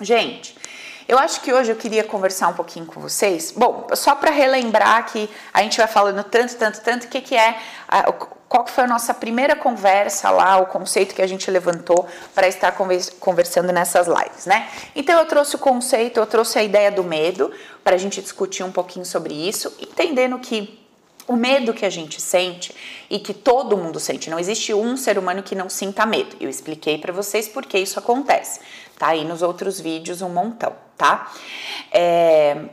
Gente, eu acho que hoje eu queria conversar um pouquinho com vocês. Bom, só para relembrar que a gente vai falando tanto, tanto, tanto, o que, que é, qual que foi a nossa primeira conversa lá, o conceito que a gente levantou para estar conversando nessas lives, né? Então eu trouxe o conceito, eu trouxe a ideia do medo para a gente discutir um pouquinho sobre isso, entendendo que o medo que a gente sente e que todo mundo sente, não existe um ser humano que não sinta medo. Eu expliquei para vocês por que isso acontece. Tá aí nos outros vídeos um montão, tá? É,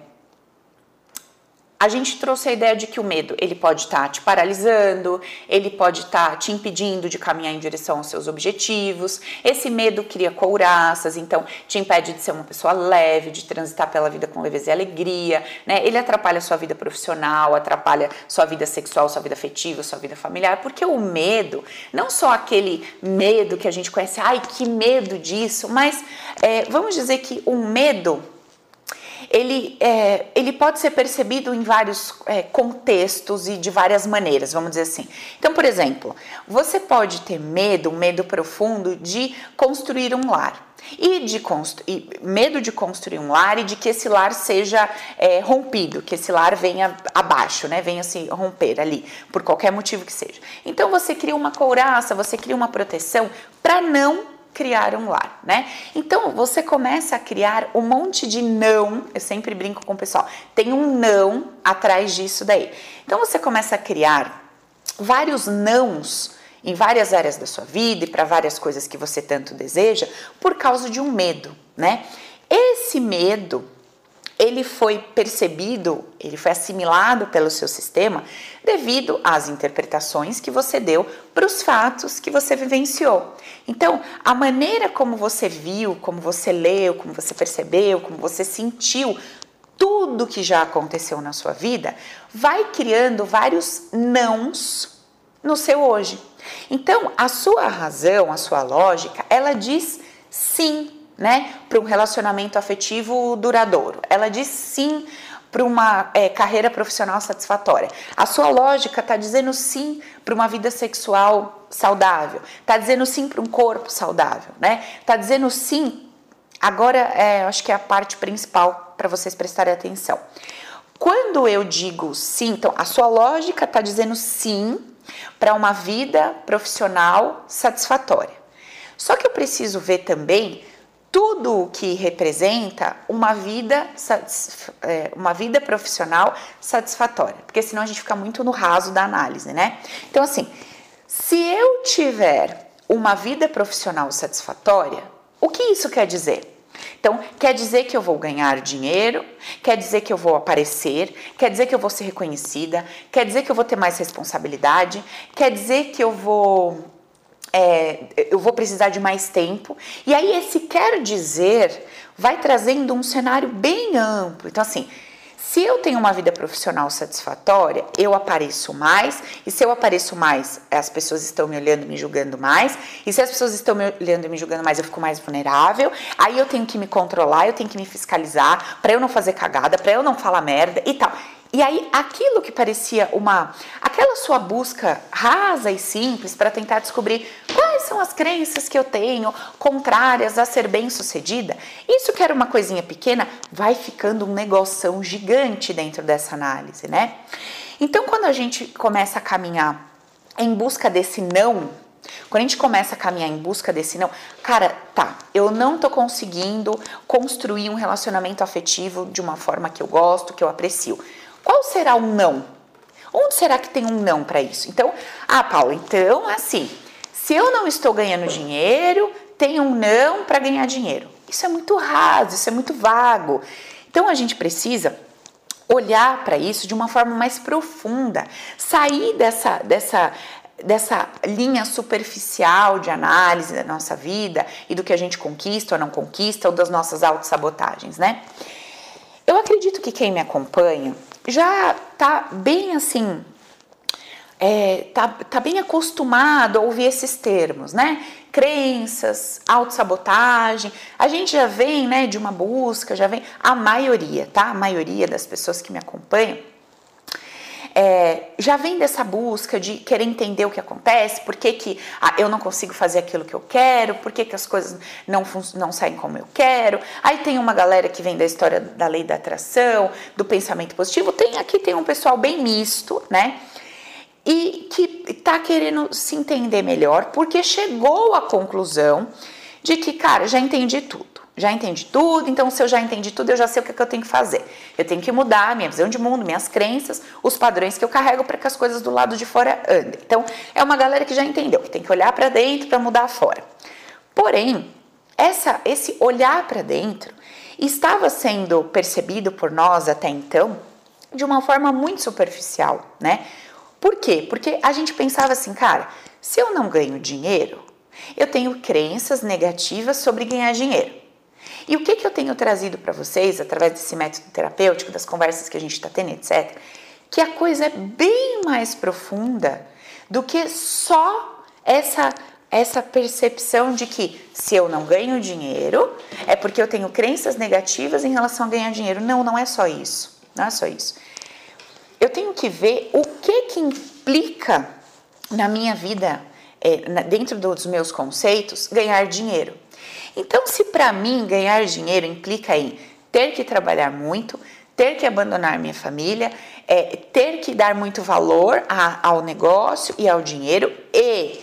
a gente trouxe a ideia de que o medo ele pode estar tá te paralisando, ele pode estar tá te impedindo de caminhar em direção aos seus objetivos. Esse medo cria couraças, então te impede de ser uma pessoa leve, de transitar pela vida com leveza e alegria, né? Ele atrapalha sua vida profissional, atrapalha sua vida sexual, sua vida afetiva, sua vida familiar, porque o medo, não só aquele medo que a gente conhece, ai que medo disso, mas é, vamos dizer que o medo ele, é, ele pode ser percebido em vários é, contextos e de várias maneiras, vamos dizer assim. Então, por exemplo, você pode ter medo, medo profundo de construir um lar. E de e medo de construir um lar e de que esse lar seja é, rompido, que esse lar venha abaixo, né? Venha se romper ali, por qualquer motivo que seja. Então você cria uma couraça, você cria uma proteção para não criar um lar, né? Então você começa a criar um monte de não, eu sempre brinco com o pessoal, tem um não atrás disso daí. Então você começa a criar vários nãos em várias áreas da sua vida e para várias coisas que você tanto deseja por causa de um medo, né? Esse medo ele foi percebido, ele foi assimilado pelo seu sistema devido às interpretações que você deu para os fatos que você vivenciou. Então, a maneira como você viu, como você leu, como você percebeu, como você sentiu tudo que já aconteceu na sua vida, vai criando vários nãos no seu hoje. Então, a sua razão, a sua lógica, ela diz sim né, para um relacionamento afetivo duradouro. Ela diz sim para uma é, carreira profissional satisfatória. A sua lógica está dizendo sim para uma vida sexual saudável. Está dizendo sim para um corpo saudável, né? Está dizendo sim. Agora, é, acho que é a parte principal para vocês prestarem atenção. Quando eu digo sim, então a sua lógica está dizendo sim para uma vida profissional satisfatória. Só que eu preciso ver também tudo o que representa uma vida, é, uma vida profissional satisfatória, porque senão a gente fica muito no raso da análise, né? Então, assim, se eu tiver uma vida profissional satisfatória, o que isso quer dizer? Então, quer dizer que eu vou ganhar dinheiro, quer dizer que eu vou aparecer, quer dizer que eu vou ser reconhecida, quer dizer que eu vou ter mais responsabilidade, quer dizer que eu vou é, eu vou precisar de mais tempo. E aí, esse quer dizer vai trazendo um cenário bem amplo. Então, assim, se eu tenho uma vida profissional satisfatória, eu apareço mais, e se eu apareço mais, as pessoas estão me olhando, me julgando mais, e se as pessoas estão me olhando e me julgando mais, eu fico mais vulnerável. Aí eu tenho que me controlar, eu tenho que me fiscalizar para eu não fazer cagada, para eu não falar merda e tal. E aí, aquilo que parecia uma. aquela sua busca rasa e simples para tentar descobrir quais são as crenças que eu tenho contrárias a ser bem-sucedida, isso que era uma coisinha pequena, vai ficando um negoção gigante dentro dessa análise, né? Então, quando a gente começa a caminhar em busca desse não, quando a gente começa a caminhar em busca desse não, cara, tá, eu não tô conseguindo construir um relacionamento afetivo de uma forma que eu gosto, que eu aprecio. Qual será o não? Onde será que tem um não para isso? Então, ah, Paulo, então assim, se eu não estou ganhando dinheiro, tem um não para ganhar dinheiro. Isso é muito raso, isso é muito vago. Então a gente precisa olhar para isso de uma forma mais profunda, sair dessa, dessa, dessa linha superficial de análise da nossa vida e do que a gente conquista ou não conquista, ou das nossas autossabotagens, né? Eu acredito que quem me acompanha já tá bem assim, é, tá, tá bem acostumado a ouvir esses termos, né? Crenças, autossabotagem. A gente já vem, né, de uma busca, já vem. A maioria, tá? A maioria das pessoas que me acompanham é, já vem dessa busca de querer entender o que acontece, por que, que ah, eu não consigo fazer aquilo que eu quero, por que, que as coisas não, não saem como eu quero. Aí tem uma galera que vem da história da lei da atração, do pensamento positivo. Tem aqui tem um pessoal bem misto, né? E que está querendo se entender melhor, porque chegou à conclusão de que, cara, já entendi tudo já entendi tudo, então se eu já entendi tudo, eu já sei o que, é que eu tenho que fazer. Eu tenho que mudar minha visão de mundo, minhas crenças, os padrões que eu carrego para que as coisas do lado de fora andem. Então, é uma galera que já entendeu que tem que olhar para dentro para mudar fora. Porém, essa, esse olhar para dentro estava sendo percebido por nós até então de uma forma muito superficial, né? Por quê? Porque a gente pensava assim, cara, se eu não ganho dinheiro, eu tenho crenças negativas sobre ganhar dinheiro. E o que, que eu tenho trazido para vocês, através desse método terapêutico, das conversas que a gente está tendo, etc., que a coisa é bem mais profunda do que só essa essa percepção de que se eu não ganho dinheiro é porque eu tenho crenças negativas em relação a ganhar dinheiro. Não, não é só isso. Não é só isso. Eu tenho que ver o que que implica na minha vida, é, dentro dos meus conceitos, ganhar dinheiro. Então, se para mim ganhar dinheiro implica em ter que trabalhar muito, ter que abandonar minha família, é, ter que dar muito valor a, ao negócio e ao dinheiro, e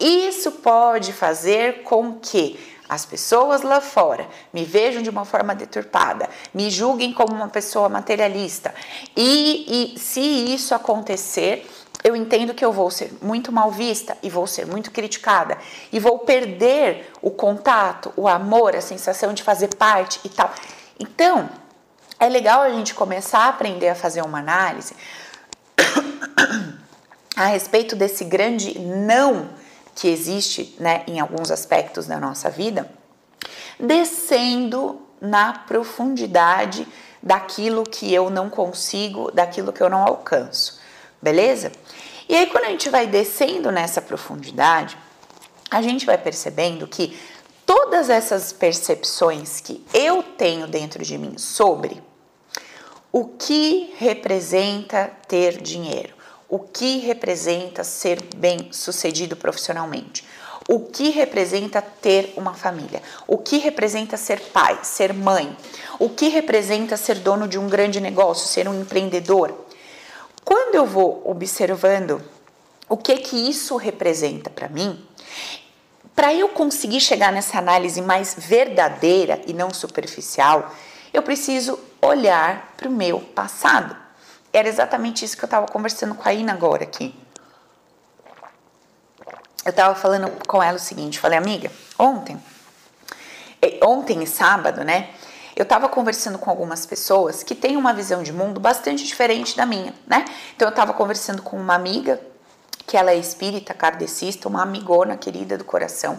isso pode fazer com que as pessoas lá fora me vejam de uma forma deturpada, me julguem como uma pessoa materialista. E, e se isso acontecer, eu entendo que eu vou ser muito mal vista e vou ser muito criticada e vou perder o contato, o amor, a sensação de fazer parte e tal. Então, é legal a gente começar a aprender a fazer uma análise a respeito desse grande não que existe né, em alguns aspectos da nossa vida, descendo na profundidade daquilo que eu não consigo, daquilo que eu não alcanço beleza? E aí, quando a gente vai descendo nessa profundidade, a gente vai percebendo que todas essas percepções que eu tenho dentro de mim sobre o que representa ter dinheiro, o que representa ser bem sucedido profissionalmente, o que representa ter uma família, o que representa ser pai, ser mãe, o que representa ser dono de um grande negócio, ser um empreendedor. Quando eu vou observando o que que isso representa para mim, para eu conseguir chegar nessa análise mais verdadeira e não superficial, eu preciso olhar para o meu passado. Era exatamente isso que eu estava conversando com a Ina agora aqui. Eu estava falando com ela o seguinte, falei, amiga, ontem, ontem e sábado, né? Eu estava conversando com algumas pessoas que têm uma visão de mundo bastante diferente da minha, né? Então eu estava conversando com uma amiga que ela é espírita, kardecista, uma amigona querida do coração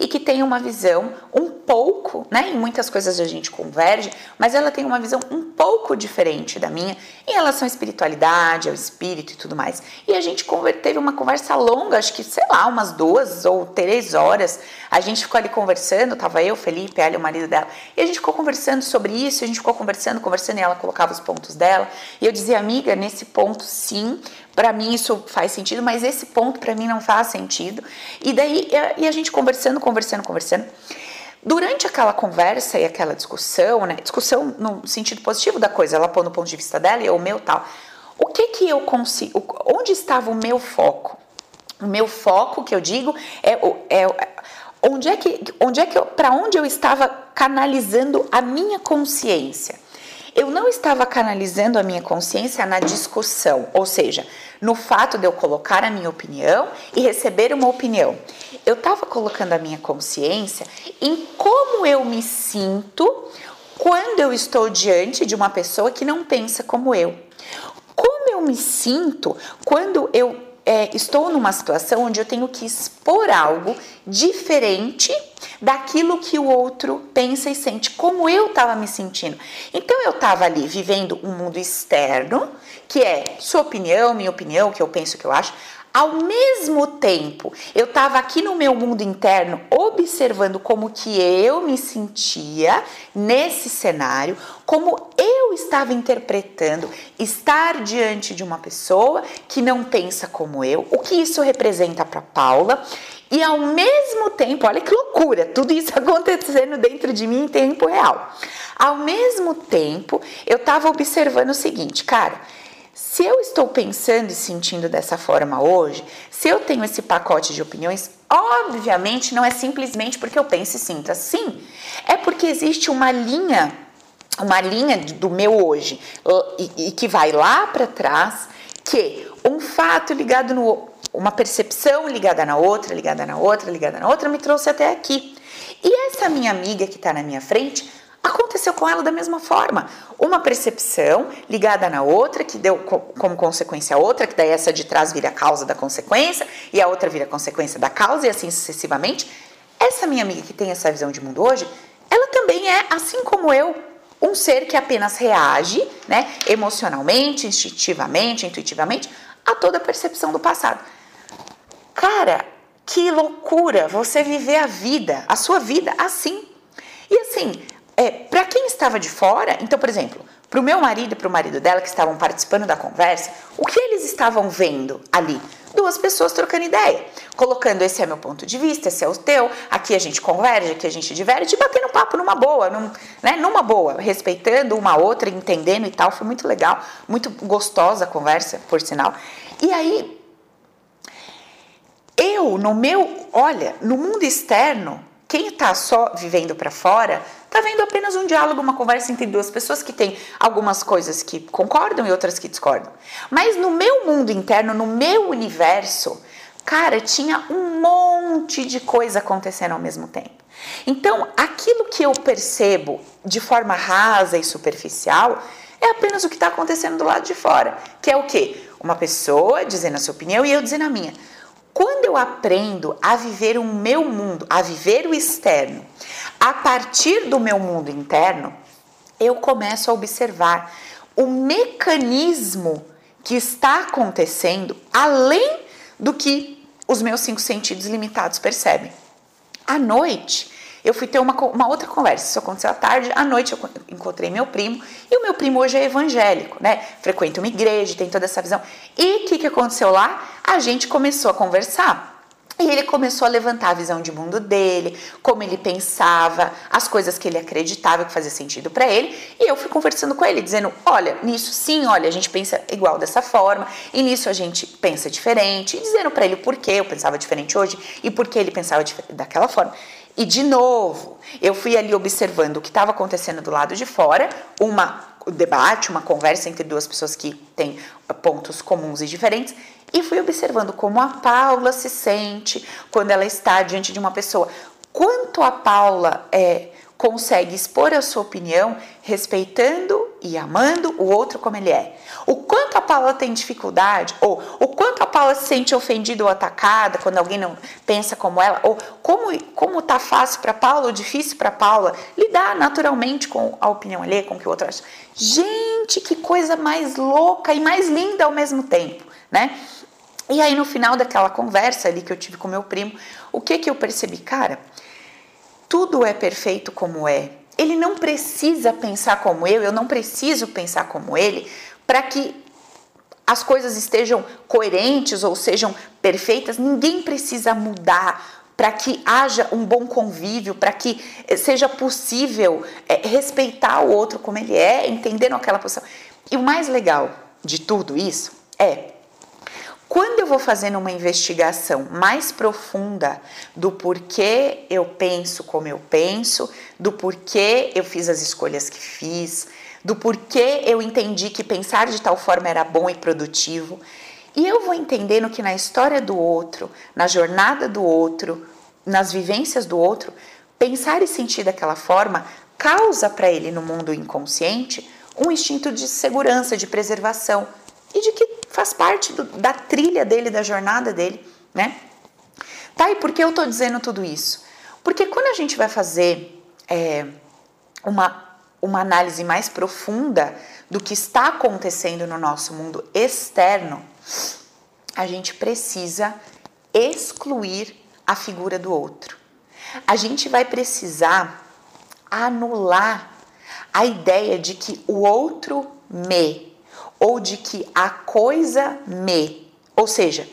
e que tem uma visão um pouco, né? Em muitas coisas a gente converge, mas ela tem uma visão um pouco diferente da minha em relação à espiritualidade, ao espírito e tudo mais. E a gente teve uma conversa longa, acho que, sei lá, umas duas ou três horas. A gente ficou ali conversando, tava eu, Felipe, ela e o marido dela, e a gente ficou conversando sobre isso, a gente ficou conversando, conversando, e ela colocava os pontos dela. E eu dizia, amiga, nesse ponto sim, para mim isso faz sentido, mas esse ponto para mim não faz sentido. E daí, e a gente conversando, conversando, conversando. Durante aquela conversa e aquela discussão, né, discussão no sentido positivo da coisa, ela põe no ponto de vista dela e o meu tal. O que que eu consigo, onde estava o meu foco? O meu foco, que eu digo, é, é onde é que, onde é que para onde eu estava canalizando a minha consciência? Eu não estava canalizando a minha consciência na discussão, ou seja, no fato de eu colocar a minha opinião e receber uma opinião. Eu estava colocando a minha consciência em como eu me sinto quando eu estou diante de uma pessoa que não pensa como eu. Como eu me sinto quando eu é, estou numa situação onde eu tenho que expor algo diferente daquilo que o outro pensa e sente, como eu estava me sentindo. Então eu estava ali vivendo um mundo externo, que é sua opinião, minha opinião, o que eu penso, o que eu acho, ao mesmo tempo, eu estava aqui no meu mundo interno observando como que eu me sentia nesse cenário, como eu estava interpretando estar diante de uma pessoa que não pensa como eu, o que isso representa para Paula. E ao mesmo tempo, olha que loucura, tudo isso acontecendo dentro de mim em tempo real. Ao mesmo tempo, eu estava observando o seguinte, cara, se eu estou pensando e sentindo dessa forma hoje, se eu tenho esse pacote de opiniões, obviamente não é simplesmente porque eu penso e sinto assim. É porque existe uma linha, uma linha do meu hoje, e, e que vai lá para trás, que um fato ligado no uma percepção ligada na outra, ligada na outra, ligada na outra, me trouxe até aqui. E essa minha amiga que está na minha frente Aconteceu com ela da mesma forma. Uma percepção ligada na outra, que deu como consequência a outra, que daí essa de trás vira a causa da consequência, e a outra vira consequência da causa, e assim sucessivamente. Essa minha amiga que tem essa visão de mundo hoje, ela também é, assim como eu, um ser que apenas reage, né, emocionalmente, instintivamente, intuitivamente, a toda a percepção do passado. Cara, que loucura você viver a vida, a sua vida assim. E assim, é, para quem estava de fora, então, por exemplo, para o meu marido e para o marido dela que estavam participando da conversa, o que eles estavam vendo ali? Duas pessoas trocando ideia, colocando esse é meu ponto de vista, esse é o teu, aqui a gente converge, aqui a gente diverge, e batendo papo numa boa, num, né, numa boa, respeitando uma outra, entendendo e tal. Foi muito legal, muito gostosa a conversa, por sinal. E aí, eu, no meu, olha, no mundo externo, quem está só vivendo para fora está vendo apenas um diálogo, uma conversa entre duas pessoas que tem algumas coisas que concordam e outras que discordam. Mas no meu mundo interno, no meu universo, cara, tinha um monte de coisa acontecendo ao mesmo tempo. Então, aquilo que eu percebo de forma rasa e superficial é apenas o que está acontecendo do lado de fora, que é o quê? Uma pessoa dizendo a sua opinião e eu dizendo a minha. Quando eu aprendo a viver o meu mundo, a viver o externo, a partir do meu mundo interno, eu começo a observar o mecanismo que está acontecendo além do que os meus cinco sentidos limitados percebem. À noite, eu fui ter uma, uma outra conversa. Isso aconteceu à tarde. À noite eu encontrei meu primo. E o meu primo hoje é evangélico, né? Frequenta uma igreja, tem toda essa visão. E o que, que aconteceu lá? A gente começou a conversar. E ele começou a levantar a visão de mundo dele, como ele pensava, as coisas que ele acreditava que fazia sentido para ele. E eu fui conversando com ele, dizendo: olha, nisso sim, olha, a gente pensa igual dessa forma, e nisso a gente pensa diferente, e dizendo para ele o porquê eu pensava diferente hoje e por que ele pensava daquela forma. E de novo, eu fui ali observando o que estava acontecendo do lado de fora, uma um debate, uma conversa entre duas pessoas que têm pontos comuns e diferentes, e fui observando como a Paula se sente quando ela está diante de uma pessoa. Quanto a Paula é, consegue expor a sua opinião respeitando e amando o outro como ele é. O quanto a Paula tem dificuldade, ou o quanto a Paula se sente ofendida ou atacada quando alguém não pensa como ela, ou como, como tá fácil para Paula ou difícil para Paula lidar naturalmente com a opinião alheia, com o que o outro acha. Gente, que coisa mais louca e mais linda ao mesmo tempo, né? E aí no final daquela conversa ali que eu tive com meu primo, o que que eu percebi, cara? tudo é perfeito como é. Ele não precisa pensar como eu, eu não preciso pensar como ele para que as coisas estejam coerentes ou sejam perfeitas. Ninguém precisa mudar para que haja um bom convívio, para que eh, seja possível é, respeitar o outro como ele é, entendendo aquela posição. E o mais legal de tudo isso é quando eu vou fazendo uma investigação mais profunda do porquê eu penso como eu penso, do porquê eu fiz as escolhas que fiz, do porquê eu entendi que pensar de tal forma era bom e produtivo, e eu vou entendendo que na história do outro, na jornada do outro, nas vivências do outro, pensar e sentir daquela forma causa para ele no mundo inconsciente um instinto de segurança, de preservação e de que faz parte do, da trilha dele, da jornada dele, né? Tá, e por que eu tô dizendo tudo isso? Porque quando a gente vai fazer é, uma, uma análise mais profunda do que está acontecendo no nosso mundo externo, a gente precisa excluir a figura do outro. A gente vai precisar anular a ideia de que o outro me ou de que a coisa me, ou seja,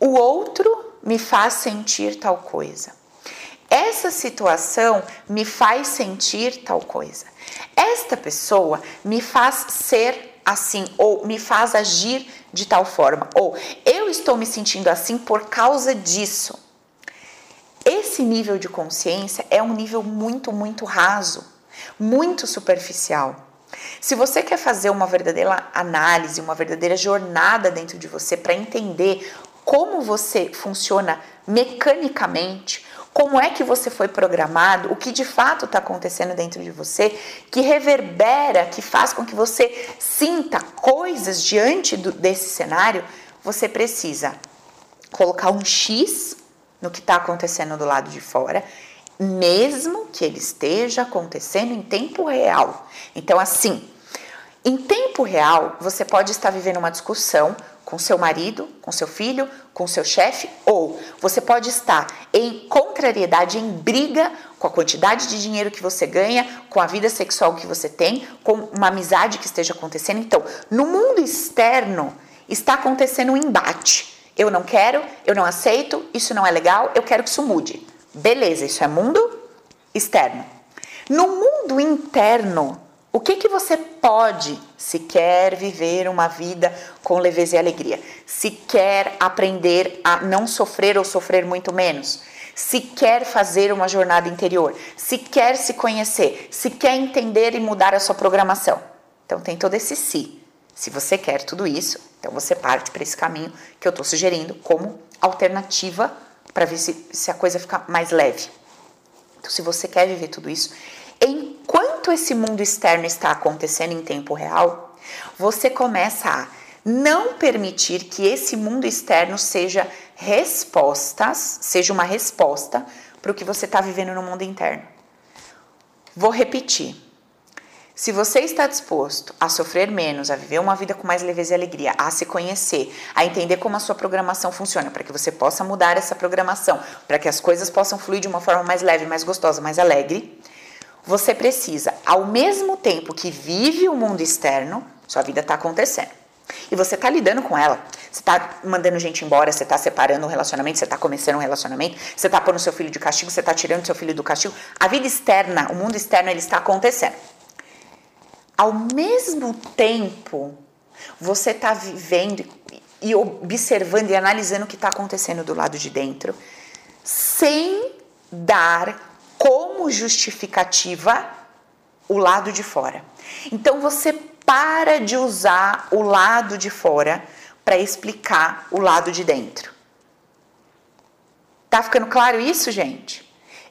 o outro me faz sentir tal coisa. Essa situação me faz sentir tal coisa. Esta pessoa me faz ser assim ou me faz agir de tal forma ou eu estou me sentindo assim por causa disso. Esse nível de consciência é um nível muito, muito raso, muito superficial. Se você quer fazer uma verdadeira análise, uma verdadeira jornada dentro de você para entender como você funciona mecanicamente, como é que você foi programado, o que de fato está acontecendo dentro de você, que reverbera, que faz com que você sinta coisas diante do, desse cenário, você precisa colocar um X no que está acontecendo do lado de fora, mesmo que ele esteja acontecendo em tempo real. Então, assim, em tempo real, você pode estar vivendo uma discussão com seu marido, com seu filho, com seu chefe, ou você pode estar em contrariedade, em briga com a quantidade de dinheiro que você ganha, com a vida sexual que você tem, com uma amizade que esteja acontecendo. Então, no mundo externo está acontecendo um embate. Eu não quero, eu não aceito, isso não é legal, eu quero que isso mude. Beleza, isso é mundo externo. No mundo interno, o que, que você pode, se quer viver uma vida com leveza e alegria, se quer aprender a não sofrer ou sofrer muito menos, se quer fazer uma jornada interior, se quer se conhecer, se quer entender e mudar a sua programação? Então tem todo esse se. Se você quer tudo isso, então você parte para esse caminho que eu estou sugerindo como alternativa para ver se, se a coisa fica mais leve. Então, se você quer viver tudo isso, enquanto esse mundo externo está acontecendo em tempo real, você começa a não permitir que esse mundo externo seja respostas, seja uma resposta para o que você está vivendo no mundo interno. Vou repetir. Se você está disposto a sofrer menos, a viver uma vida com mais leveza e alegria, a se conhecer, a entender como a sua programação funciona, para que você possa mudar essa programação, para que as coisas possam fluir de uma forma mais leve, mais gostosa, mais alegre, você precisa, ao mesmo tempo que vive o mundo externo, sua vida está acontecendo. E você está lidando com ela. Você está mandando gente embora, você está separando um relacionamento, você está começando um relacionamento, você está pondo seu filho de castigo, você está tirando seu filho do castigo. A vida externa, o mundo externo, ele está acontecendo. Ao mesmo tempo, você está vivendo e observando e analisando o que está acontecendo do lado de dentro, sem dar como justificativa o lado de fora. Então você para de usar o lado de fora para explicar o lado de dentro. Tá ficando claro isso, gente?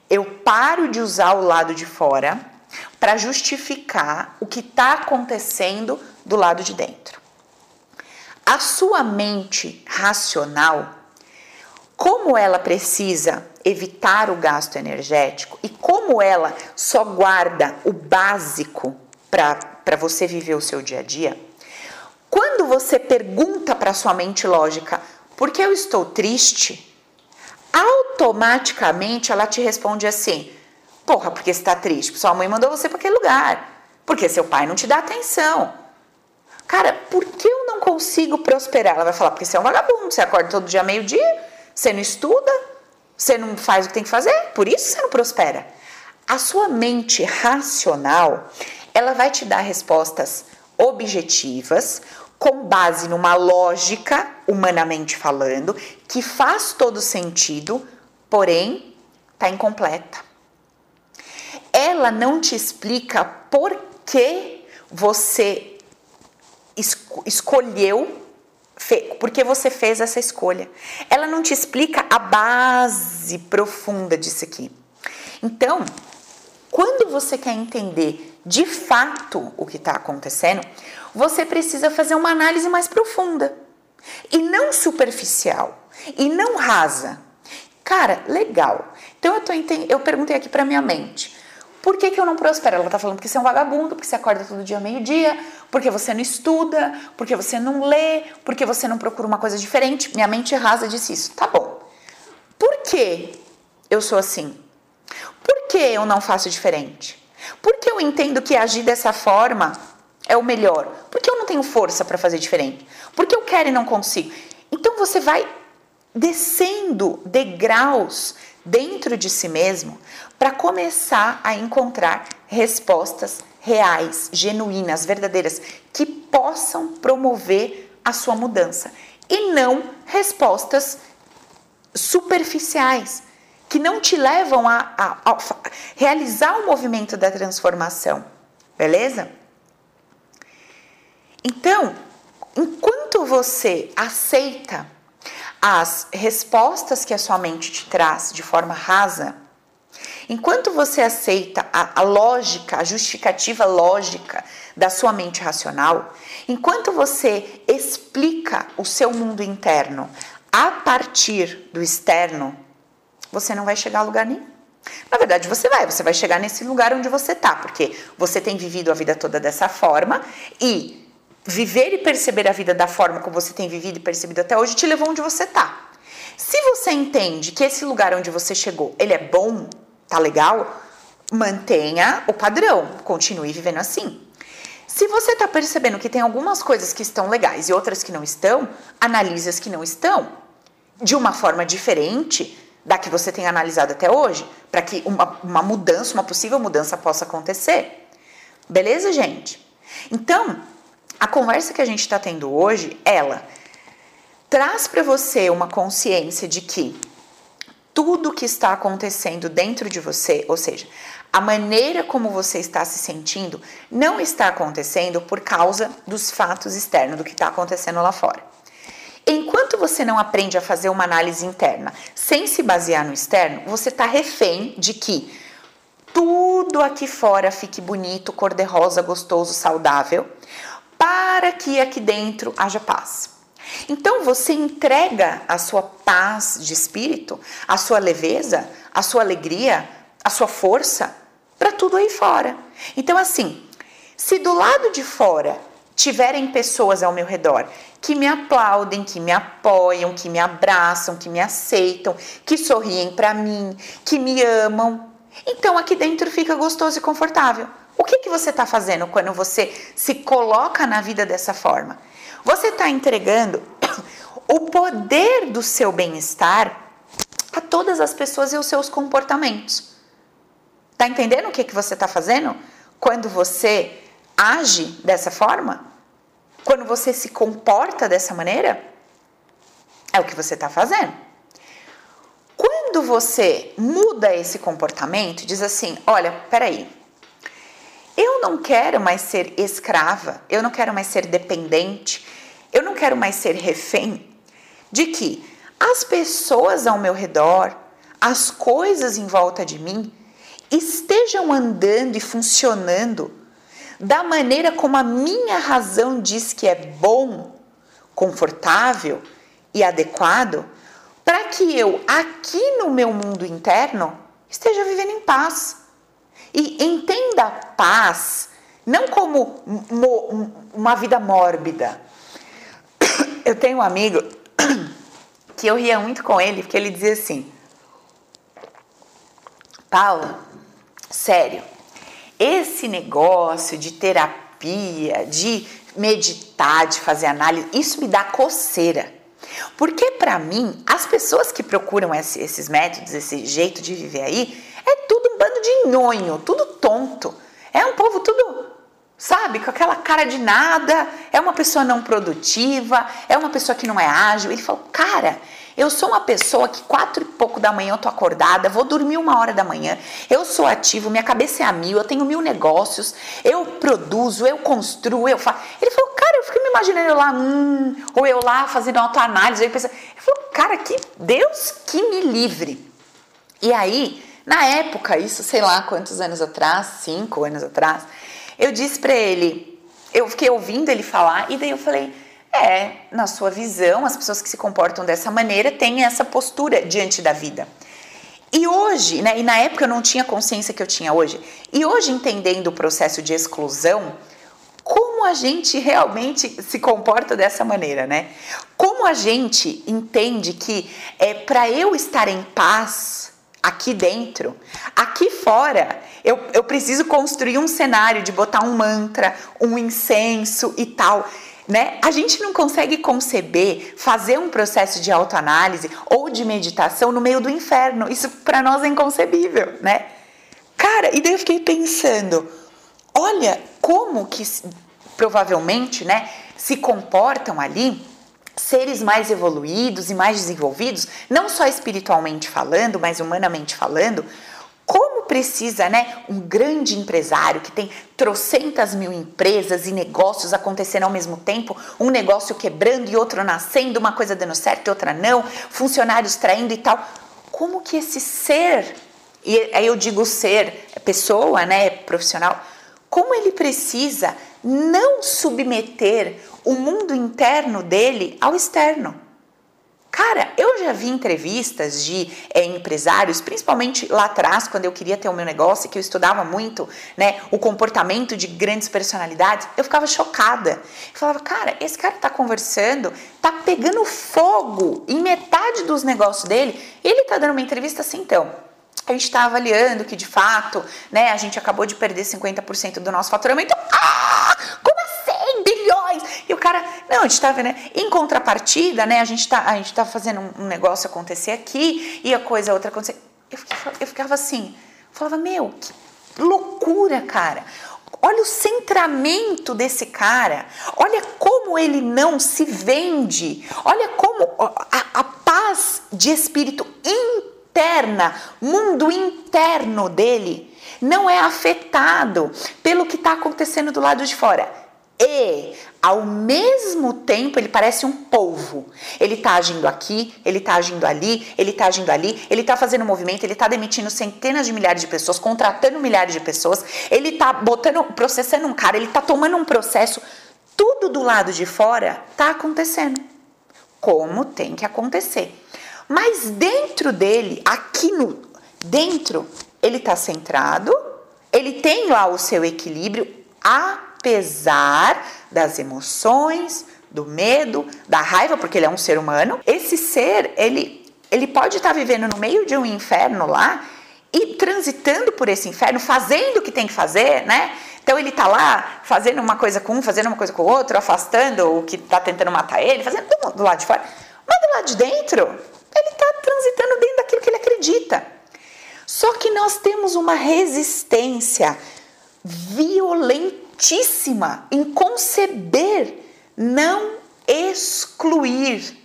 Eu paro de usar o lado de fora para justificar o que está acontecendo do lado de dentro. A sua mente racional, como ela precisa evitar o gasto energético e como ela só guarda o básico para você viver o seu dia a dia, quando você pergunta para sua mente lógica por que eu estou triste, automaticamente ela te responde assim: porra, porque você está triste? Sua mãe mandou você para aquele lugar. Porque seu pai não te dá atenção. Cara, por que eu não consigo prosperar? Ela vai falar, porque você é um vagabundo, você acorda todo dia meio-dia, você não estuda, você não faz o que tem que fazer, por isso você não prospera. A sua mente racional, ela vai te dar respostas objetivas, com base numa lógica, humanamente falando, que faz todo sentido, porém está incompleta. Ela não te explica por que você escolheu porque você fez essa escolha. Ela não te explica a base profunda disso aqui. Então, quando você quer entender de fato o que está acontecendo, você precisa fazer uma análise mais profunda e não superficial e não rasa. Cara, legal. Então eu, tô, eu perguntei aqui para minha mente: Por que, que eu não prospero? Ela tá falando porque você é um vagabundo, porque você acorda todo dia meio-dia, porque você não estuda, porque você não lê, porque você não procura uma coisa diferente. Minha mente rasa disse isso. Tá bom. Por que eu sou assim? Por que eu não faço diferente? Por que eu entendo que agir dessa forma é o melhor? Por que eu não tenho força para fazer diferente? Por que eu quero e não consigo? Então você vai descendo degraus dentro de si mesmo para começar a encontrar respostas reais, genuínas, verdadeiras, que possam promover a sua mudança e não respostas superficiais que não te levam a, a, a realizar o movimento da transformação, beleza? Então, enquanto você aceita as respostas que a sua mente te traz de forma rasa, enquanto você aceita a, a lógica, a justificativa lógica da sua mente racional, enquanto você explica o seu mundo interno a partir do externo, você não vai chegar a lugar nenhum. Na verdade, você vai, você vai chegar nesse lugar onde você está, porque você tem vivido a vida toda dessa forma e viver e perceber a vida da forma como você tem vivido e percebido até hoje te levou onde você está. Se você entende que esse lugar onde você chegou, ele é bom, tá legal, mantenha o padrão, continue vivendo assim. Se você está percebendo que tem algumas coisas que estão legais e outras que não estão, analise as que não estão de uma forma diferente da que você tem analisado até hoje, para que uma, uma mudança, uma possível mudança possa acontecer. Beleza, gente? Então, a conversa que a gente está tendo hoje, ela traz para você uma consciência de que tudo que está acontecendo dentro de você, ou seja, a maneira como você está se sentindo, não está acontecendo por causa dos fatos externos, do que está acontecendo lá fora. Enquanto você não aprende a fazer uma análise interna sem se basear no externo, você está refém de que tudo aqui fora fique bonito, cor-de-rosa, gostoso, saudável, para que aqui dentro haja paz. Então você entrega a sua paz de espírito, a sua leveza, a sua alegria, a sua força para tudo aí fora. Então assim, se do lado de fora tiverem pessoas ao meu redor que me aplaudem, que me apoiam, que me abraçam, que me aceitam, que sorriem para mim, que me amam, então aqui dentro fica gostoso e confortável. O que, que você está fazendo quando você se coloca na vida dessa forma? Você está entregando o poder do seu bem-estar a todas as pessoas e os seus comportamentos. Tá entendendo o que, que você está fazendo quando você age dessa forma? Quando você se comporta dessa maneira? É o que você está fazendo. Quando você muda esse comportamento, diz assim: olha, peraí, eu não quero mais ser escrava, eu não quero mais ser dependente, eu não quero mais ser refém de que as pessoas ao meu redor, as coisas em volta de mim estejam andando e funcionando da maneira como a minha razão diz que é bom, confortável e adequado, para que eu, aqui no meu mundo interno, esteja vivendo em paz e entenda a paz não como uma vida mórbida. Eu tenho um amigo que eu ria muito com ele, porque ele dizia assim: Paula, sério, esse negócio de terapia, de meditar, de fazer análise, isso me dá coceira. Porque para mim, as pessoas que procuram esses métodos, esse jeito de viver aí, é tudo um bando de nhonho, tudo tonto. É um povo tudo, sabe, com aquela cara de nada. É uma pessoa não produtiva, é uma pessoa que não é ágil. Ele falou, cara, eu sou uma pessoa que quatro e pouco da manhã eu tô acordada, vou dormir uma hora da manhã. Eu sou ativo, minha cabeça é a mil, eu tenho mil negócios, eu produzo, eu construo, eu faço. Ele falou, cara, eu fiquei me imaginando eu lá, hum, ou eu lá fazendo autoanálise. Ele falou, cara, que Deus que me livre. E aí, na época, isso sei lá quantos anos atrás, cinco anos atrás, eu disse para ele, eu fiquei ouvindo ele falar e daí eu falei, é, na sua visão, as pessoas que se comportam dessa maneira têm essa postura diante da vida. E hoje, né, e na época eu não tinha consciência que eu tinha hoje, e hoje entendendo o processo de exclusão, como a gente realmente se comporta dessa maneira, né? Como a gente entende que é para eu estar em paz aqui dentro, aqui fora, eu, eu preciso construir um cenário de botar um mantra, um incenso e tal. Né? A gente não consegue conceber fazer um processo de autoanálise ou de meditação no meio do inferno. Isso para nós é inconcebível, né? Cara, e daí eu fiquei pensando, olha como que provavelmente, né, se comportam ali seres mais evoluídos e mais desenvolvidos, não só espiritualmente falando, mas humanamente falando, como precisa, né, um grande empresário que tem trocentas mil empresas e negócios acontecendo ao mesmo tempo, um negócio quebrando e outro nascendo, uma coisa dando certo e outra não, funcionários traindo e tal. Como que esse ser, e aí eu digo ser, pessoa, né, profissional, como ele precisa não submeter o mundo interno dele ao externo. Cara, eu já vi entrevistas de é, empresários, principalmente lá atrás, quando eu queria ter o meu negócio, que eu estudava muito, né, o comportamento de grandes personalidades, eu ficava chocada. Eu falava, cara, esse cara tá conversando, tá pegando fogo em metade dos negócios dele, ele tá dando uma entrevista assim, então a gente está avaliando que de fato, né, a gente acabou de perder 50% do nosso faturamento. Ah, como E o cara, não, a gente está vendo, né? em contrapartida, né, a gente está a gente tá fazendo um, negócio acontecer aqui e a coisa outra acontecer. Eu, ficava, eu ficava assim, falava, meu, que loucura, cara. Olha o centramento desse cara. Olha como ele não se vende. Olha como a, a paz de espírito interna, mundo interno dele, não é afetado pelo que está acontecendo do lado de fora. E, ao mesmo tempo, ele parece um polvo. Ele está agindo aqui, ele está agindo ali, ele está agindo ali, ele está fazendo movimento, ele está demitindo centenas de milhares de pessoas, contratando milhares de pessoas, ele está botando, processando um cara, ele está tomando um processo. Tudo do lado de fora está acontecendo. Como tem que acontecer. Mas dentro dele, aqui no dentro, ele está centrado, ele tem lá o seu equilíbrio, apesar das emoções, do medo, da raiva, porque ele é um ser humano. Esse ser, ele, ele pode estar tá vivendo no meio de um inferno lá e transitando por esse inferno, fazendo o que tem que fazer, né? Então ele tá lá fazendo uma coisa com um, fazendo uma coisa com o outro, afastando o que tá tentando matar ele, fazendo tudo do lado de fora. Mas do lado de dentro, ele está transitando dentro daquilo que ele acredita. Só que nós temos uma resistência violentíssima em conceber não excluir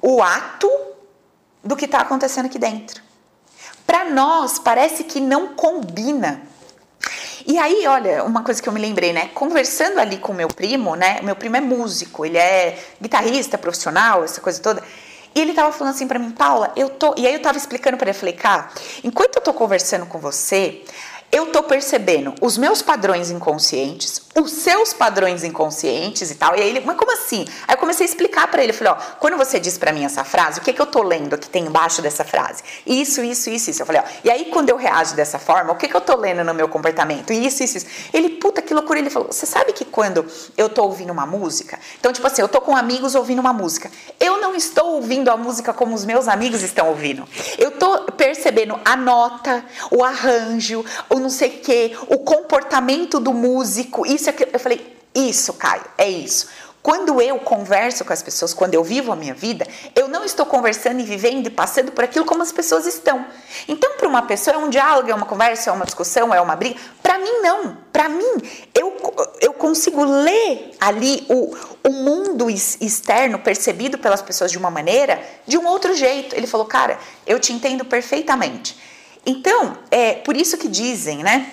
o ato do que está acontecendo aqui dentro. Para nós, parece que não combina. E aí, olha, uma coisa que eu me lembrei, né? Conversando ali com meu primo, né? Meu primo é músico, ele é guitarrista profissional, essa coisa toda. E ele tava falando assim para mim, Paula, eu tô. E aí eu tava explicando para ele, falei, cara, enquanto eu tô conversando com você, eu tô percebendo os meus padrões inconscientes, os seus padrões inconscientes e tal. E aí ele, mas como assim? Aí eu comecei a explicar para ele, eu falei, ó, quando você diz para mim essa frase, o que que eu tô lendo aqui tem embaixo dessa frase? Isso, isso, isso, isso. Eu falei, ó, e aí quando eu reajo dessa forma, o que que eu tô lendo no meu comportamento? Isso, isso, isso. Ele, puta, que loucura. Ele falou, você sabe que quando eu tô ouvindo uma música, então tipo assim, eu tô com amigos ouvindo uma música, eu não estou ouvindo a música como os meus amigos estão ouvindo. Eu tô percebendo a nota, o arranjo, o não sei o que, o comportamento do músico, isso é que eu falei, isso, Caio, é isso. Quando eu converso com as pessoas, quando eu vivo a minha vida, eu não estou conversando e vivendo e passando por aquilo como as pessoas estão. Então, para uma pessoa, é um diálogo, é uma conversa, é uma discussão, é uma briga. Para mim, não. Para mim, eu, eu consigo ler ali o, o mundo externo percebido pelas pessoas de uma maneira, de um outro jeito. Ele falou, cara, eu te entendo perfeitamente. Então, é por isso que dizem, né?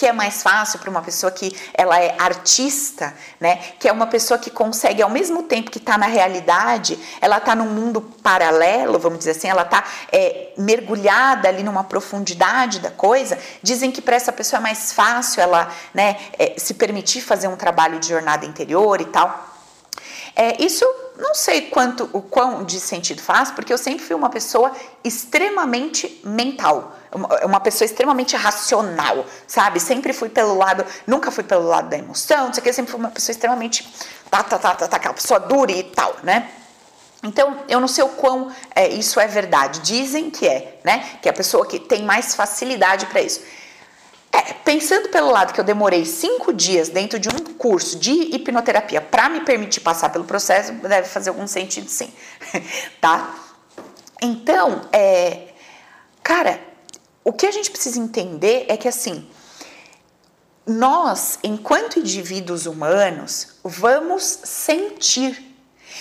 que é mais fácil para uma pessoa que ela é artista, né? Que é uma pessoa que consegue ao mesmo tempo que está na realidade, ela está num mundo paralelo, vamos dizer assim, ela está é, mergulhada ali numa profundidade da coisa. Dizem que para essa pessoa é mais fácil ela, né, é, se permitir fazer um trabalho de jornada interior e tal. É, isso não sei quanto o quão de sentido faz, porque eu sempre fui uma pessoa extremamente mental, uma pessoa extremamente racional, sabe? Sempre fui pelo lado, nunca fui pelo lado da emoção, não sei o que, sempre fui uma pessoa extremamente tá, tá, tá, tá, tá aquela pessoa dura e tal, né? Então, eu não sei o quão é, isso é verdade. Dizem que é, né? Que é a pessoa que tem mais facilidade para isso. É, pensando pelo lado que eu demorei cinco dias dentro de um curso de hipnoterapia para me permitir passar pelo processo, deve fazer algum sentido sim, tá? Então, é, cara, o que a gente precisa entender é que assim, nós, enquanto indivíduos humanos, vamos sentir.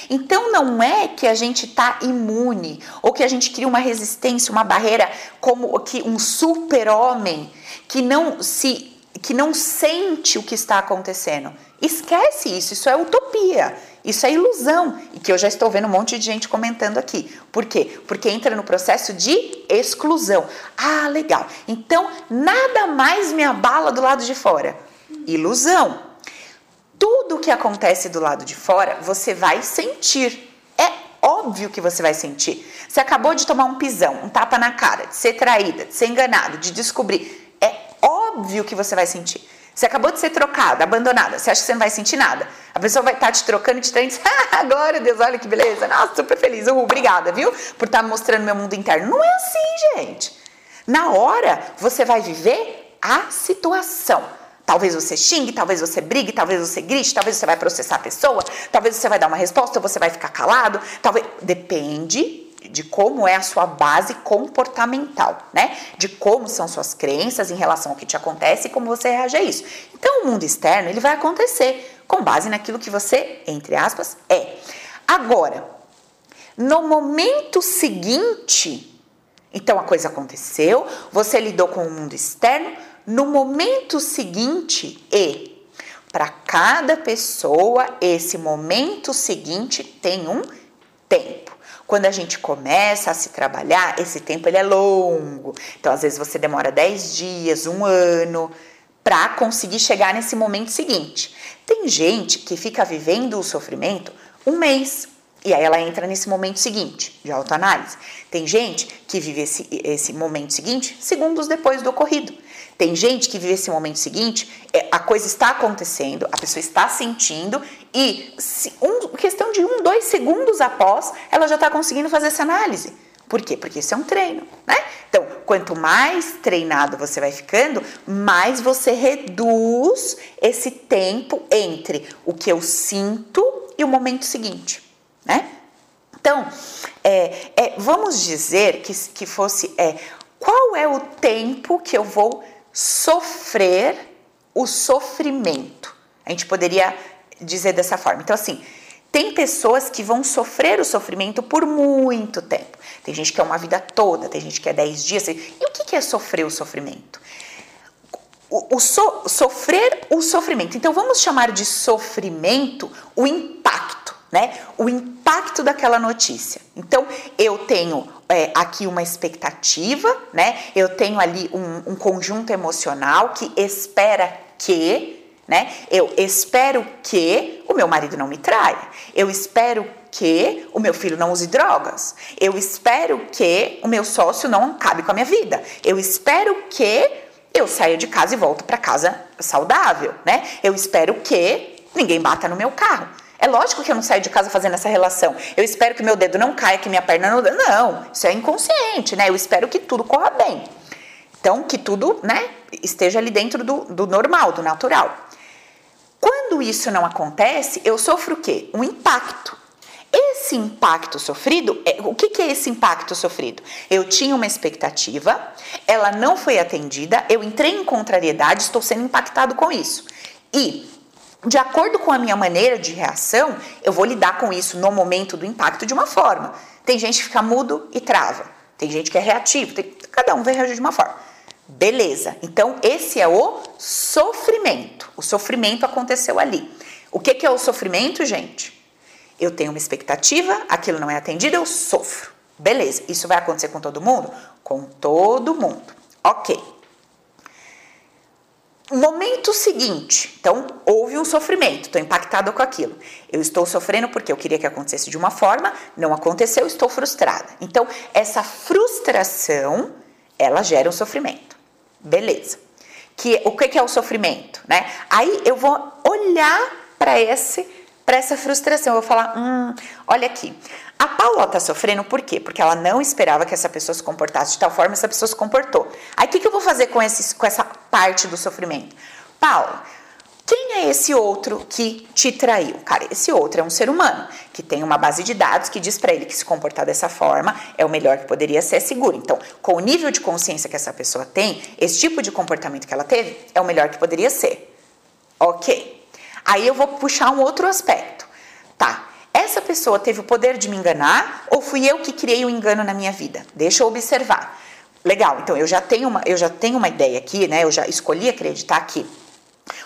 Então não é que a gente está imune ou que a gente cria uma resistência, uma barreira como que um super-homem que não se que não sente o que está acontecendo. Esquece isso, isso é utopia. Isso é ilusão e que eu já estou vendo um monte de gente comentando aqui. Por quê? Porque entra no processo de exclusão. Ah, legal. Então, nada mais me abala do lado de fora. Ilusão tudo que acontece do lado de fora, você vai sentir. É óbvio que você vai sentir. Você acabou de tomar um pisão, um tapa na cara, de ser traída, de ser enganado, de descobrir. É óbvio que você vai sentir. Você acabou de ser trocada, abandonada, você acha que você não vai sentir nada. A pessoa vai estar tá te trocando e te traindo. Glória a Deus, olha que beleza. Nossa, super feliz. Obrigada, viu? Por estar tá mostrando meu mundo interno. Não é assim, gente. Na hora, você vai viver a situação. Talvez você xingue, talvez você brigue, talvez você grite, talvez você vai processar a pessoa, talvez você vai dar uma resposta, você vai ficar calado, talvez depende de como é a sua base comportamental, né? De como são suas crenças em relação ao que te acontece e como você reage a isso. Então, o mundo externo, ele vai acontecer com base naquilo que você, entre aspas, é. Agora, no momento seguinte, então a coisa aconteceu, você lidou com o mundo externo, no momento seguinte e para cada pessoa esse momento seguinte tem um tempo. Quando a gente começa a se trabalhar, esse tempo ele é longo. Então, às vezes você demora 10 dias, um ano para conseguir chegar nesse momento seguinte. Tem gente que fica vivendo o sofrimento um mês, e aí ela entra nesse momento seguinte, de autoanálise. Tem gente que vive esse, esse momento seguinte segundos depois do ocorrido. Tem gente que vive esse momento seguinte, é, a coisa está acontecendo, a pessoa está sentindo e se, um, questão de um, dois segundos após, ela já está conseguindo fazer essa análise. Por quê? Porque isso é um treino, né? Então, quanto mais treinado você vai ficando, mais você reduz esse tempo entre o que eu sinto e o momento seguinte, né? Então, é, é, vamos dizer que, que fosse é, qual é o tempo que eu vou sofrer o sofrimento. A gente poderia dizer dessa forma. Então, assim, tem pessoas que vão sofrer o sofrimento por muito tempo. Tem gente que é uma vida toda, tem gente que é 10 dias. E o que é sofrer o sofrimento? O, o so, sofrer o sofrimento. Então, vamos chamar de sofrimento o impacto, né? O impacto daquela notícia. Então, eu tenho é, aqui uma expectativa, né? Eu tenho ali um, um conjunto emocional que espera que, né? Eu espero que o meu marido não me traia. Eu espero que o meu filho não use drogas. Eu espero que o meu sócio não acabe com a minha vida. Eu espero que eu saia de casa e volte para casa saudável, né? Eu espero que ninguém bata no meu carro. É lógico que eu não saio de casa fazendo essa relação. Eu espero que meu dedo não caia, que minha perna não. Não, isso é inconsciente, né? Eu espero que tudo corra bem. Então, que tudo, né, esteja ali dentro do, do normal, do natural. Quando isso não acontece, eu sofro o quê? Um impacto. Esse impacto sofrido, é, o que, que é esse impacto sofrido? Eu tinha uma expectativa, ela não foi atendida, eu entrei em contrariedade, estou sendo impactado com isso. E de acordo com a minha maneira de reação, eu vou lidar com isso no momento do impacto de uma forma. Tem gente que fica mudo e trava. Tem gente que é reativo. Tem, cada um vai reagir de uma forma. Beleza. Então, esse é o sofrimento. O sofrimento aconteceu ali. O que, que é o sofrimento, gente? Eu tenho uma expectativa, aquilo não é atendido, eu sofro. Beleza. Isso vai acontecer com todo mundo? Com todo mundo. Ok. Momento seguinte, então houve um sofrimento, estou impactada com aquilo. Eu estou sofrendo porque eu queria que acontecesse de uma forma, não aconteceu, estou frustrada. Então, essa frustração, ela gera um sofrimento. Beleza. Que, o que é o sofrimento? Né? Aí eu vou olhar para esse para essa frustração. Eu vou falar, hum, olha aqui. A Paula está sofrendo por quê? Porque ela não esperava que essa pessoa se comportasse de tal forma, essa pessoa se comportou. Aí o que, que eu vou fazer com, esse, com essa parte do sofrimento? Paula, quem é esse outro que te traiu? Cara, esse outro é um ser humano que tem uma base de dados que diz para ele que se comportar dessa forma é o melhor que poderia ser seguro. Então, com o nível de consciência que essa pessoa tem, esse tipo de comportamento que ela teve é o melhor que poderia ser. Ok. Aí eu vou puxar um outro aspecto. Tá, essa pessoa teve o poder de me enganar ou fui eu que criei o um engano na minha vida? Deixa eu observar. Legal, então eu já tenho uma, eu já tenho uma ideia aqui, né? Eu já escolhi acreditar que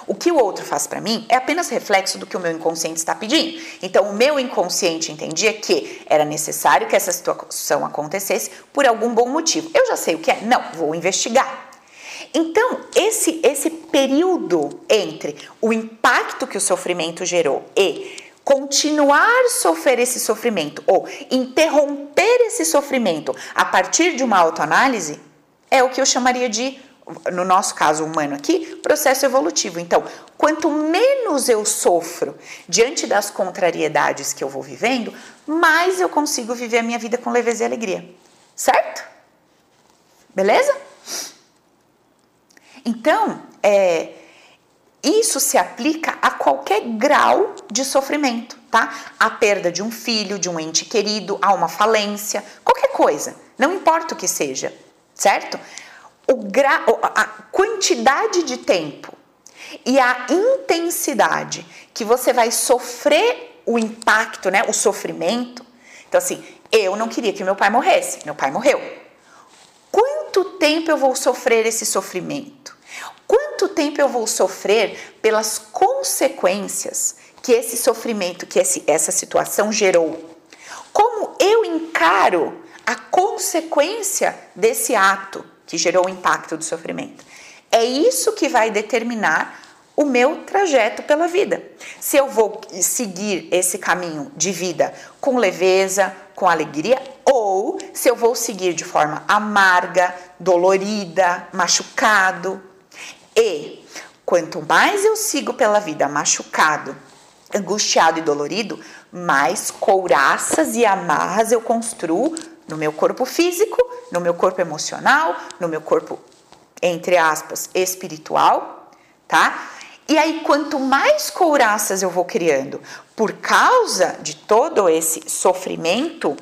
o que o outro faz para mim é apenas reflexo do que o meu inconsciente está pedindo. Então, o meu inconsciente entendia que era necessário que essa situação acontecesse por algum bom motivo. Eu já sei o que é? Não, vou investigar. Então, esse, esse período entre o impacto que o sofrimento gerou e continuar sofrer esse sofrimento ou interromper esse sofrimento a partir de uma autoanálise é o que eu chamaria de, no nosso caso humano aqui, processo evolutivo. Então, quanto menos eu sofro diante das contrariedades que eu vou vivendo, mais eu consigo viver a minha vida com leveza e alegria. Certo? Beleza? Então, é, isso se aplica a qualquer grau de sofrimento, tá? A perda de um filho, de um ente querido, a uma falência, qualquer coisa, não importa o que seja, certo? O. A quantidade de tempo e a intensidade que você vai sofrer o impacto, né, o sofrimento. Então, assim, eu não queria que meu pai morresse, meu pai morreu. Quanto tempo eu vou sofrer esse sofrimento? Quanto tempo eu vou sofrer pelas consequências que esse sofrimento, que esse, essa situação gerou? Como eu encaro a consequência desse ato que gerou o impacto do sofrimento? É isso que vai determinar o meu trajeto pela vida. Se eu vou seguir esse caminho de vida com leveza, com alegria, ou se eu vou seguir de forma amarga, dolorida, machucado, e quanto mais eu sigo pela vida machucado, angustiado e dolorido, mais couraças e amarras eu construo no meu corpo físico, no meu corpo emocional, no meu corpo, entre aspas, espiritual, tá? E aí, quanto mais couraças eu vou criando por causa de todo esse sofrimento,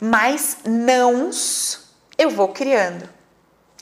mais nãos eu vou criando.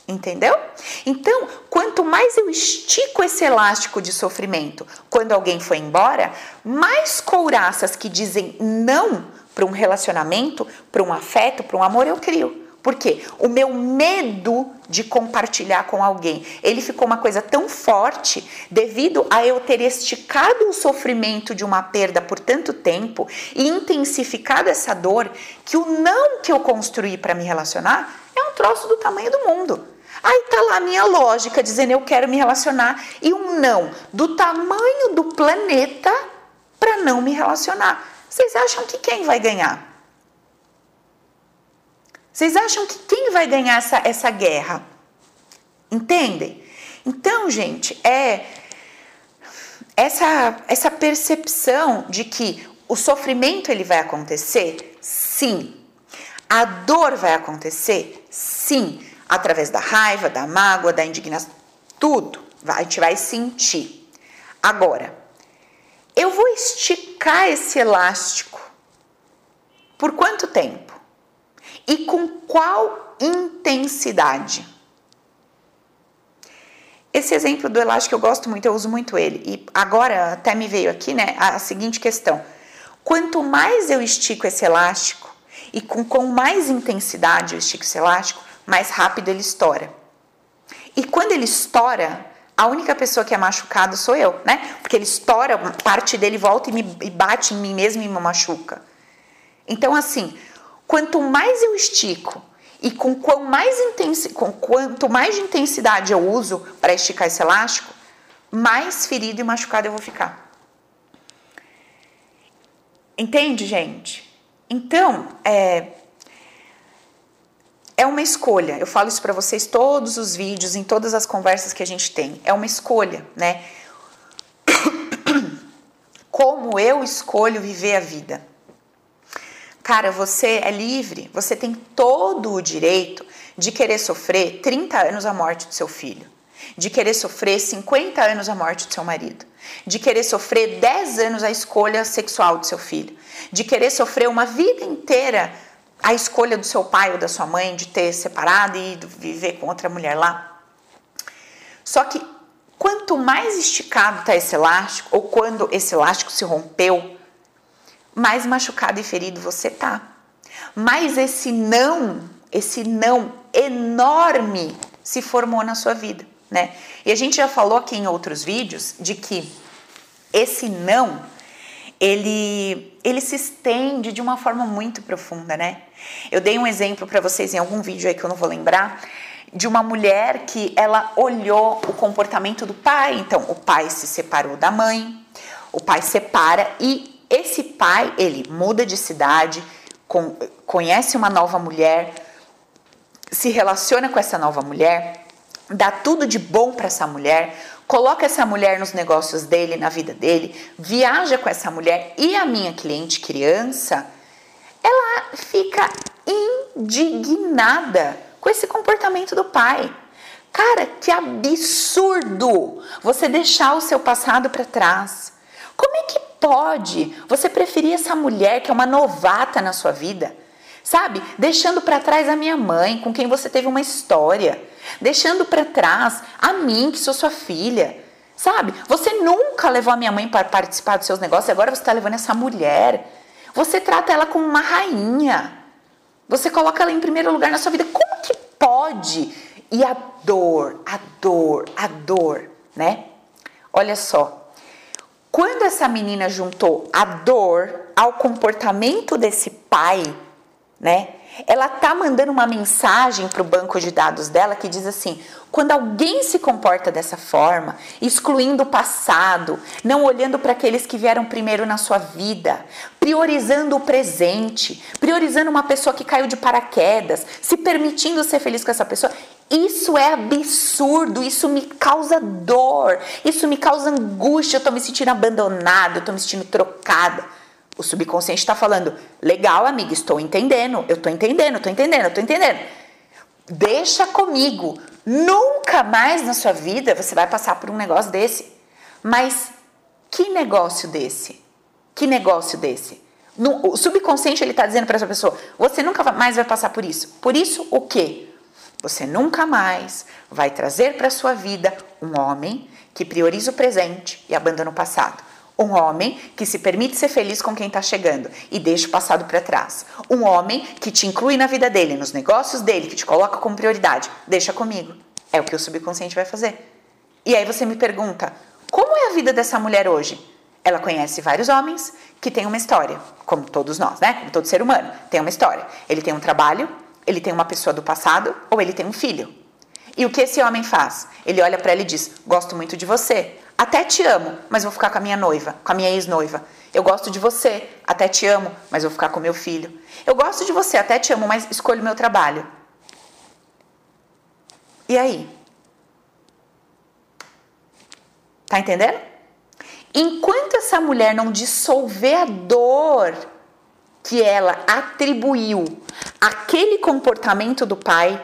Entendeu? Então, quanto mais eu estico esse elástico de sofrimento quando alguém foi embora, mais couraças que dizem não para um relacionamento, para um afeto, para um amor eu crio. Por quê? O meu medo de compartilhar com alguém, ele ficou uma coisa tão forte devido a eu ter esticado o sofrimento de uma perda por tanto tempo e intensificado essa dor que o não que eu construí para me relacionar é um troço do tamanho do mundo. Aí tá lá a minha lógica dizendo eu quero me relacionar e um não do tamanho do planeta para não me relacionar. Vocês acham que quem vai ganhar? Vocês acham que quem vai ganhar essa, essa guerra? Entendem? Então, gente, é essa essa percepção de que o sofrimento ele vai acontecer? Sim. A dor vai acontecer? Sim através da raiva, da mágoa, da indignação, tudo. A gente vai sentir. Agora, eu vou esticar esse elástico por quanto tempo? E com qual intensidade? Esse exemplo do elástico eu gosto muito, eu uso muito ele. E agora até me veio aqui, né, a seguinte questão: quanto mais eu estico esse elástico e com, com mais intensidade eu estico esse elástico, mais rápido ele estoura. E quando ele estoura, a única pessoa que é machucada sou eu, né? Porque ele estoura, parte dele volta e, me, e bate em mim mesmo e me machuca. Então, assim, quanto mais eu estico e com, quão mais com quanto mais de intensidade eu uso para esticar esse elástico, mais ferido e machucado eu vou ficar. Entende, gente? Então, é, é uma escolha. Eu falo isso para vocês todos os vídeos, em todas as conversas que a gente tem. É uma escolha, né? Como eu escolho viver a vida. Cara, você é livre, você tem todo o direito de querer sofrer 30 anos a morte do seu filho, de querer sofrer 50 anos a morte do seu marido, de querer sofrer 10 anos a escolha sexual do seu filho, de querer sofrer uma vida inteira a escolha do seu pai ou da sua mãe de ter separado e ido viver com outra mulher lá. Só que quanto mais esticado está esse elástico, ou quando esse elástico se rompeu, mais machucado e ferido você tá. Mais esse não, esse não enorme se formou na sua vida, né? E a gente já falou aqui em outros vídeos de que esse não ele, ele se estende de uma forma muito profunda, né? Eu dei um exemplo para vocês em algum vídeo aí que eu não vou lembrar, de uma mulher que ela olhou o comportamento do pai. Então, o pai se separou da mãe, o pai separa e esse pai, ele muda de cidade, conhece uma nova mulher, se relaciona com essa nova mulher, dá tudo de bom para essa mulher, coloca essa mulher nos negócios dele, na vida dele, viaja com essa mulher e a minha cliente criança, ela fica indignada com esse comportamento do pai. Cara, que absurdo você deixar o seu passado para trás. Como é que pode você preferir essa mulher que é uma novata na sua vida? Sabe? Deixando para trás a minha mãe, com quem você teve uma história deixando para trás a mim, que sou sua filha. Sabe? Você nunca levou a minha mãe para participar dos seus negócios, agora você está levando essa mulher. Você trata ela como uma rainha. Você coloca ela em primeiro lugar na sua vida. Como que pode? E a dor, a dor, a dor, né? Olha só. Quando essa menina juntou a dor ao comportamento desse pai, né? Ela tá mandando uma mensagem para o banco de dados dela que diz assim: quando alguém se comporta dessa forma, excluindo o passado, não olhando para aqueles que vieram primeiro na sua vida, priorizando o presente, priorizando uma pessoa que caiu de paraquedas, se permitindo ser feliz com essa pessoa, isso é absurdo, isso me causa dor, isso me causa angústia, eu tô me sentindo abandonada, eu tô me sentindo trocada. O subconsciente está falando, legal, amiga, estou entendendo, eu estou entendendo, estou entendendo, eu estou entendendo. Deixa comigo. Nunca mais na sua vida você vai passar por um negócio desse. Mas que negócio desse? Que negócio desse? No, o subconsciente ele está dizendo para essa pessoa: você nunca mais vai passar por isso. Por isso o quê? Você nunca mais vai trazer para sua vida um homem que prioriza o presente e abandona o passado. Um homem que se permite ser feliz com quem está chegando e deixa o passado para trás. Um homem que te inclui na vida dele, nos negócios dele, que te coloca como prioridade. Deixa comigo. É o que o subconsciente vai fazer. E aí você me pergunta: como é a vida dessa mulher hoje? Ela conhece vários homens que têm uma história, como todos nós, né? Como todo ser humano, tem uma história. Ele tem um trabalho, ele tem uma pessoa do passado ou ele tem um filho. E o que esse homem faz? Ele olha para ela e diz: Gosto muito de você. Até te amo, mas vou ficar com a minha noiva, com a minha ex-noiva. Eu gosto de você, até te amo, mas vou ficar com meu filho. Eu gosto de você, até te amo, mas escolho meu trabalho. E aí? Tá entendendo? Enquanto essa mulher não dissolver a dor que ela atribuiu àquele comportamento do pai,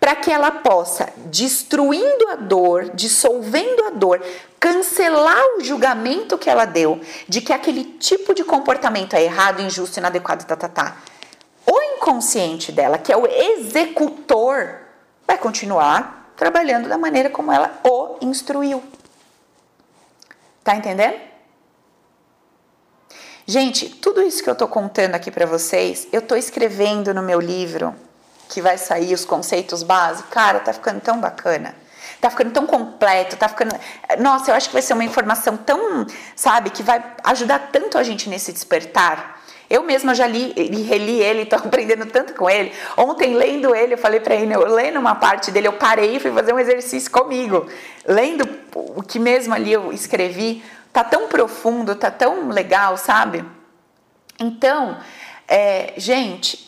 para que ela possa, destruindo a dor, dissolvendo a dor, cancelar o julgamento que ela deu de que aquele tipo de comportamento é errado, injusto, inadequado, tá, tá, tá. O inconsciente dela, que é o executor, vai continuar trabalhando da maneira como ela o instruiu. Tá entendendo? Gente, tudo isso que eu tô contando aqui para vocês, eu tô escrevendo no meu livro que vai sair os conceitos básicos, cara, tá ficando tão bacana. Tá ficando tão completo, tá ficando. Nossa, eu acho que vai ser uma informação tão, sabe, que vai ajudar tanto a gente nesse despertar. Eu mesma já li e reli ele, tô aprendendo tanto com ele. Ontem, lendo ele, eu falei para ele, eu lendo uma parte dele, eu parei e fui fazer um exercício comigo. Lendo o que mesmo ali eu escrevi, tá tão profundo, tá tão legal, sabe? Então, é, gente,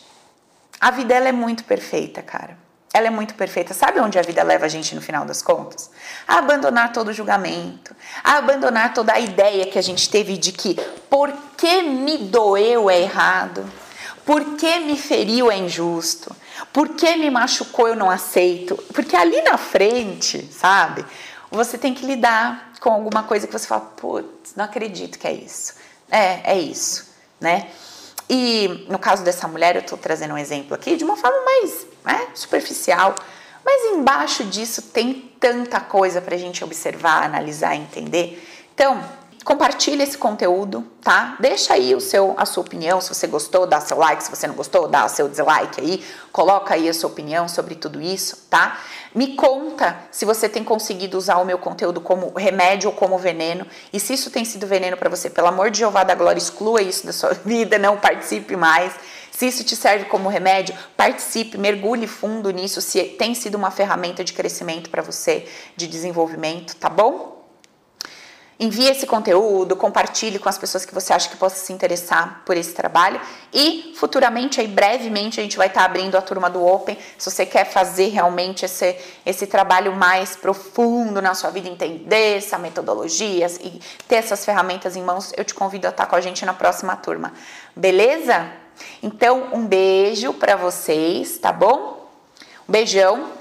a vida ela é muito perfeita, cara. Ela é muito perfeita. Sabe onde a vida leva a gente no final das contas? A abandonar todo o julgamento, a abandonar toda a ideia que a gente teve de que porque me doeu é errado, porque me feriu é injusto, porque me machucou eu não aceito. Porque ali na frente, sabe, você tem que lidar com alguma coisa que você fala, putz, não acredito que é isso. É, é isso, né? E no caso dessa mulher, eu estou trazendo um exemplo aqui de uma forma mais né, superficial, mas embaixo disso tem tanta coisa para a gente observar, analisar, entender. Então, compartilhe esse conteúdo, tá? Deixa aí o seu, a sua opinião, se você gostou, dá seu like, se você não gostou, dá seu dislike aí, coloca aí a sua opinião sobre tudo isso, tá? Me conta se você tem conseguido usar o meu conteúdo como remédio ou como veneno, e se isso tem sido veneno para você, pelo amor de Jeová da glória, exclua isso da sua vida, não participe mais. Se isso te serve como remédio, participe, mergulhe fundo nisso, se tem sido uma ferramenta de crescimento para você, de desenvolvimento, tá bom? Envie esse conteúdo, compartilhe com as pessoas que você acha que possa se interessar por esse trabalho e futuramente, aí brevemente, a gente vai estar abrindo a turma do Open. Se você quer fazer realmente esse, esse trabalho mais profundo na sua vida, entender essa metodologia e ter essas ferramentas em mãos, eu te convido a estar com a gente na próxima turma. Beleza? Então, um beijo para vocês, tá bom? Um beijão